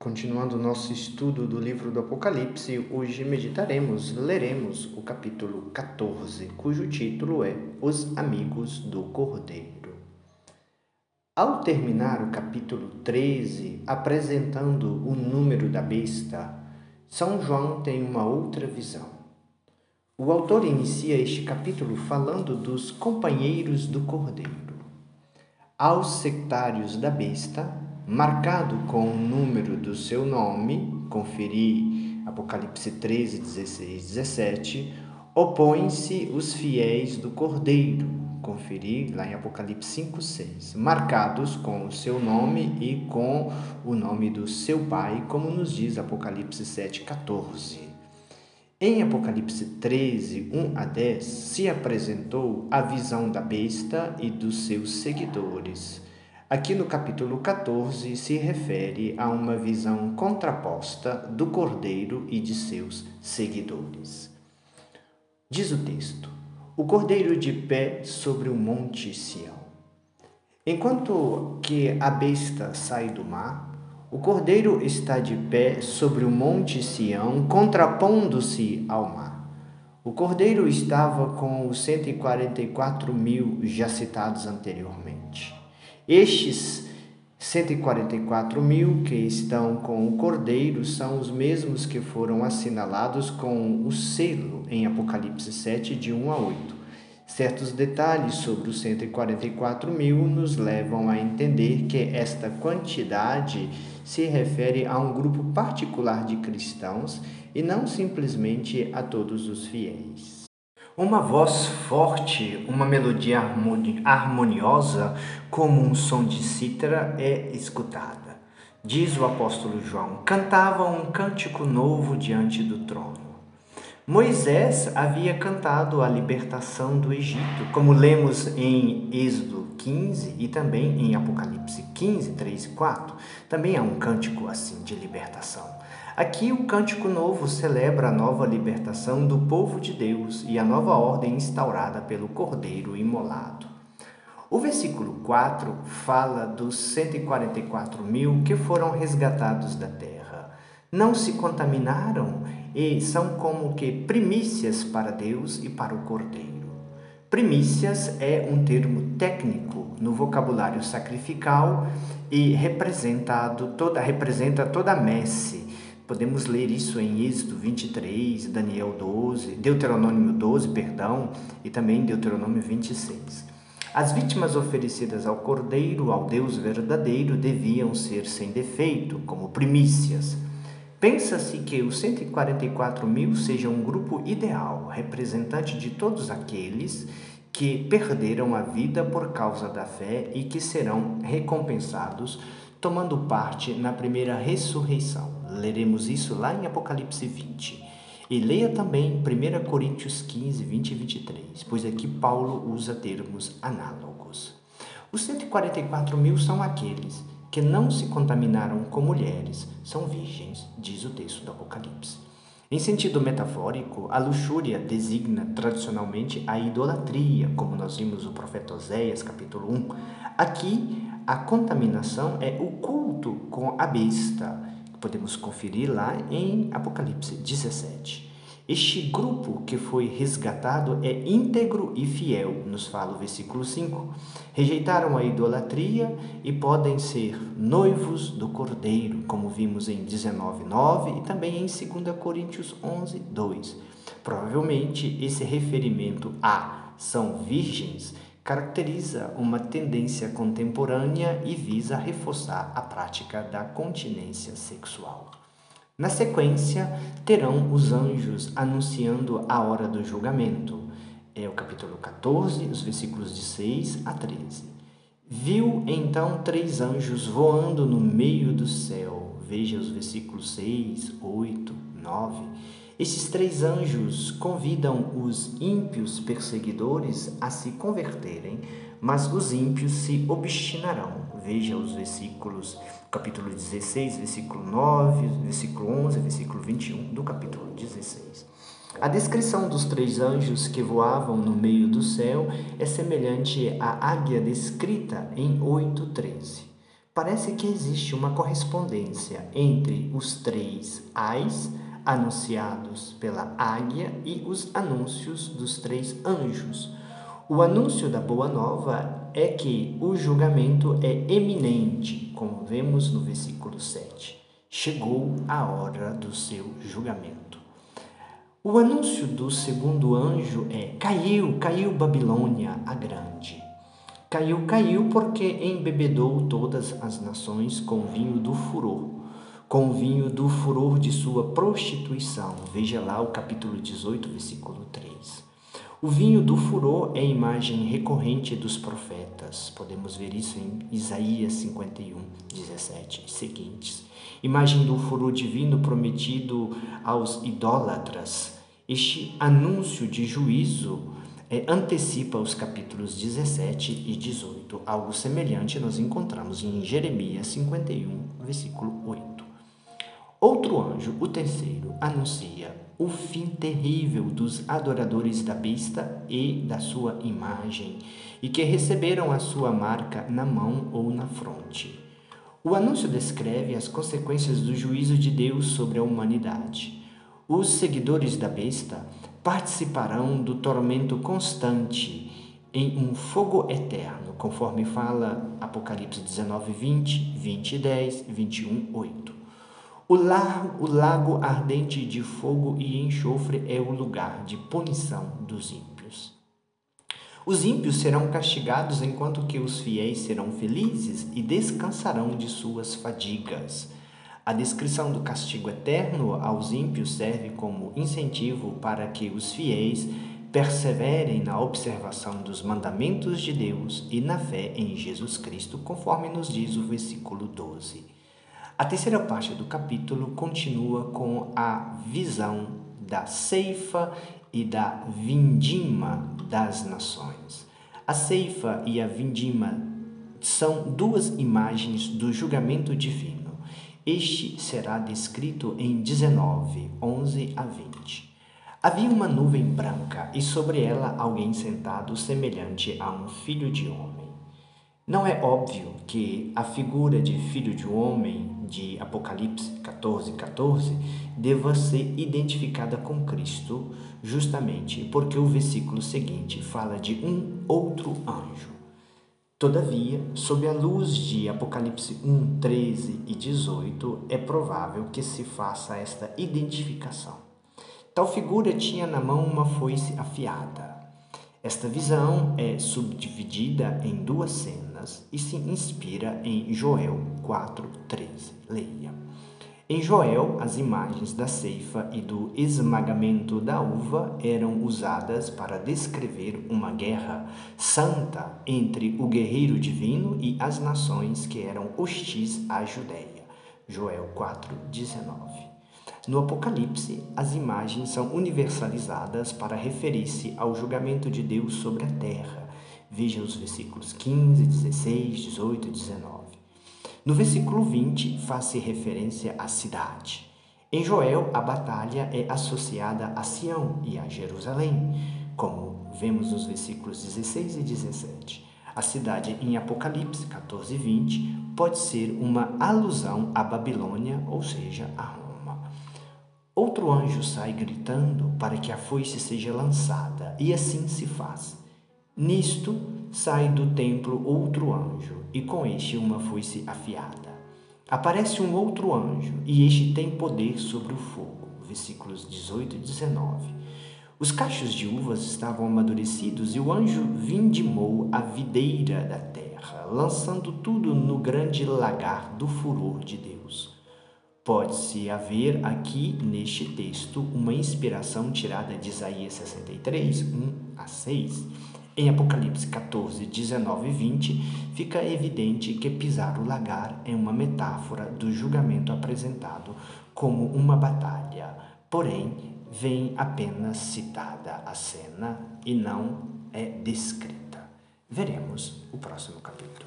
Continuando nosso estudo do livro do Apocalipse, hoje meditaremos, leremos o capítulo 14, cujo título é Os Amigos do Cordeiro. Ao terminar o capítulo 13, apresentando o número da besta, São João tem uma outra visão. O autor inicia este capítulo falando dos companheiros do Cordeiro. Aos sectários da besta, marcado com o número do seu nome, conferi Apocalipse 13, 16, 17, opõem-se os fiéis do Cordeiro, conferi lá em Apocalipse 5, 6, marcados com o seu nome e com o nome do seu pai, como nos diz Apocalipse 7, 14. Em Apocalipse 13, 1 a 10, se apresentou a visão da besta e dos seus seguidores. Aqui no capítulo 14 se refere a uma visão contraposta do cordeiro e de seus seguidores. Diz o texto: O cordeiro de pé sobre o monte Sião. Enquanto que a besta sai do mar, o cordeiro está de pé sobre o monte Sião, contrapondo-se ao mar. O cordeiro estava com os 144 mil já citados anteriormente. Estes 144 mil que estão com o cordeiro são os mesmos que foram assinalados com o selo em Apocalipse 7, de 1 a 8. Certos detalhes sobre os 144 mil nos levam a entender que esta quantidade se refere a um grupo particular de cristãos e não simplesmente a todos os fiéis. Uma voz forte, uma melodia harmoniosa, como um som de cítara, é escutada. Diz o apóstolo João: cantava um cântico novo diante do trono. Moisés havia cantado a libertação do Egito, como lemos em Êxodo 15 e também em Apocalipse 15, 3 e 4. Também há um cântico assim de libertação. Aqui o cântico novo celebra a nova libertação do povo de Deus e a nova ordem instaurada pelo Cordeiro imolado. O versículo 4 fala dos 144 mil que foram resgatados da terra. Não se contaminaram e são como que primícias para Deus e para o Cordeiro. Primícias é um termo técnico no vocabulário sacrificial e representado toda, representa toda a messe. Podemos ler isso em Êxodo 23, Daniel 12, Deuteronômio 12, perdão, e também Deuteronômio 26. As vítimas oferecidas ao Cordeiro, ao Deus verdadeiro, deviam ser sem defeito, como primícias. Pensa-se que os 144 mil sejam um grupo ideal, representante de todos aqueles que perderam a vida por causa da fé e que serão recompensados tomando parte na primeira ressurreição. Leremos isso lá em Apocalipse 20. E leia também 1 Coríntios 15, 20 e 23, pois aqui Paulo usa termos análogos. Os 144 mil são aqueles que não se contaminaram com mulheres são virgens, diz o texto do Apocalipse. Em sentido metafórico, a luxúria designa tradicionalmente a idolatria, como nós vimos no profeta Oséias, capítulo 1. Aqui, a contaminação é o culto com a besta, podemos conferir lá em Apocalipse 17. Este grupo que foi resgatado é íntegro e fiel, nos fala o versículo 5. Rejeitaram a idolatria e podem ser noivos do Cordeiro, como vimos em 19:9 e também em 2 Coríntios 11:2. Provavelmente esse referimento a são virgens caracteriza uma tendência contemporânea e visa reforçar a prática da continência sexual. Na sequência, terão os anjos anunciando a hora do julgamento. É o capítulo 14, os versículos de 6 a 13. Viu então três anjos voando no meio do céu. Veja os versículos 6, 8, 9. Esses três anjos convidam os ímpios perseguidores a se converterem, mas os ímpios se obstinarão. Veja os versículos, capítulo 16, versículo 9, versículo 11, versículo 21 do capítulo 16. A descrição dos três anjos que voavam no meio do céu é semelhante à águia descrita em 8:13. parece que existe uma correspondência entre os três ais anunciados pela águia e os anúncios dos três anjos. O anúncio da boa nova é que o julgamento é eminente, como vemos no versículo 7. Chegou a hora do seu julgamento. O anúncio do segundo anjo é: Caiu, caiu Babilônia a grande. Caiu, caiu, porque embebedou todas as nações com vinho do furor, com vinho do furor de sua prostituição. Veja lá o capítulo 18, versículo 3. O vinho do furor é imagem recorrente dos profetas. Podemos ver isso em Isaías 51, 17 e seguintes. Imagem do furor divino prometido aos idólatras. Este anúncio de juízo é, antecipa os capítulos 17 e 18. Algo semelhante nós encontramos em Jeremias 51, versículo 8. Outro anjo, o terceiro, anuncia o fim terrível dos adoradores da besta e da sua imagem, e que receberam a sua marca na mão ou na fronte. O anúncio descreve as consequências do juízo de Deus sobre a humanidade. Os seguidores da besta participarão do tormento constante em um fogo eterno, conforme fala Apocalipse 19, 20, 20, 10, 21, 8. O lago, o lago ardente de fogo e enxofre é o lugar de punição dos ímpios. Os ímpios serão castigados enquanto que os fiéis serão felizes e descansarão de suas fadigas. A descrição do castigo eterno aos ímpios serve como incentivo para que os fiéis perseverem na observação dos mandamentos de Deus e na fé em Jesus Cristo, conforme nos diz o versículo 12. A terceira parte do capítulo continua com a visão da ceifa e da vindima das nações. A ceifa e a vindima são duas imagens do julgamento divino. Este será descrito em 19, 11 a 20. Havia uma nuvem branca e sobre ela alguém sentado semelhante a um filho de homem. Não é óbvio que a figura de filho de homem de Apocalipse 14, 14 deva ser identificada com Cristo, justamente porque o versículo seguinte fala de um outro anjo. Todavia, sob a luz de Apocalipse 1, 13 e 18, é provável que se faça esta identificação. Tal figura tinha na mão uma foice afiada. Esta visão é subdividida em duas cenas e se inspira em Joel 4, 13. Leia. Em Joel, as imagens da ceifa e do esmagamento da uva eram usadas para descrever uma guerra santa entre o guerreiro divino e as nações que eram hostis à Judéia. Joel 4:19. No Apocalipse, as imagens são universalizadas para referir-se ao julgamento de Deus sobre a terra. Veja os versículos 15, 16, 18 e 19. No versículo 20, faz-se referência à cidade. Em Joel, a batalha é associada a Sião e a Jerusalém, como vemos nos versículos 16 e 17. A cidade em Apocalipse 14 e 20 pode ser uma alusão à Babilônia, ou seja, a Roma. Outro anjo sai gritando para que a foice seja lançada, e assim se faz. Nisto sai do templo outro anjo, e com este uma foice afiada. Aparece um outro anjo, e este tem poder sobre o fogo. Versículos 18 e 19. Os cachos de uvas estavam amadurecidos, e o anjo vindimou a videira da terra, lançando tudo no grande lagar do furor de Deus. Pode-se haver aqui neste texto uma inspiração tirada de Isaías 63, 1 a 6 em Apocalipse 14, 19 e 20, fica evidente que pisar o lagar é uma metáfora do julgamento apresentado como uma batalha, porém, vem apenas citada a cena e não é descrita. Veremos o próximo capítulo.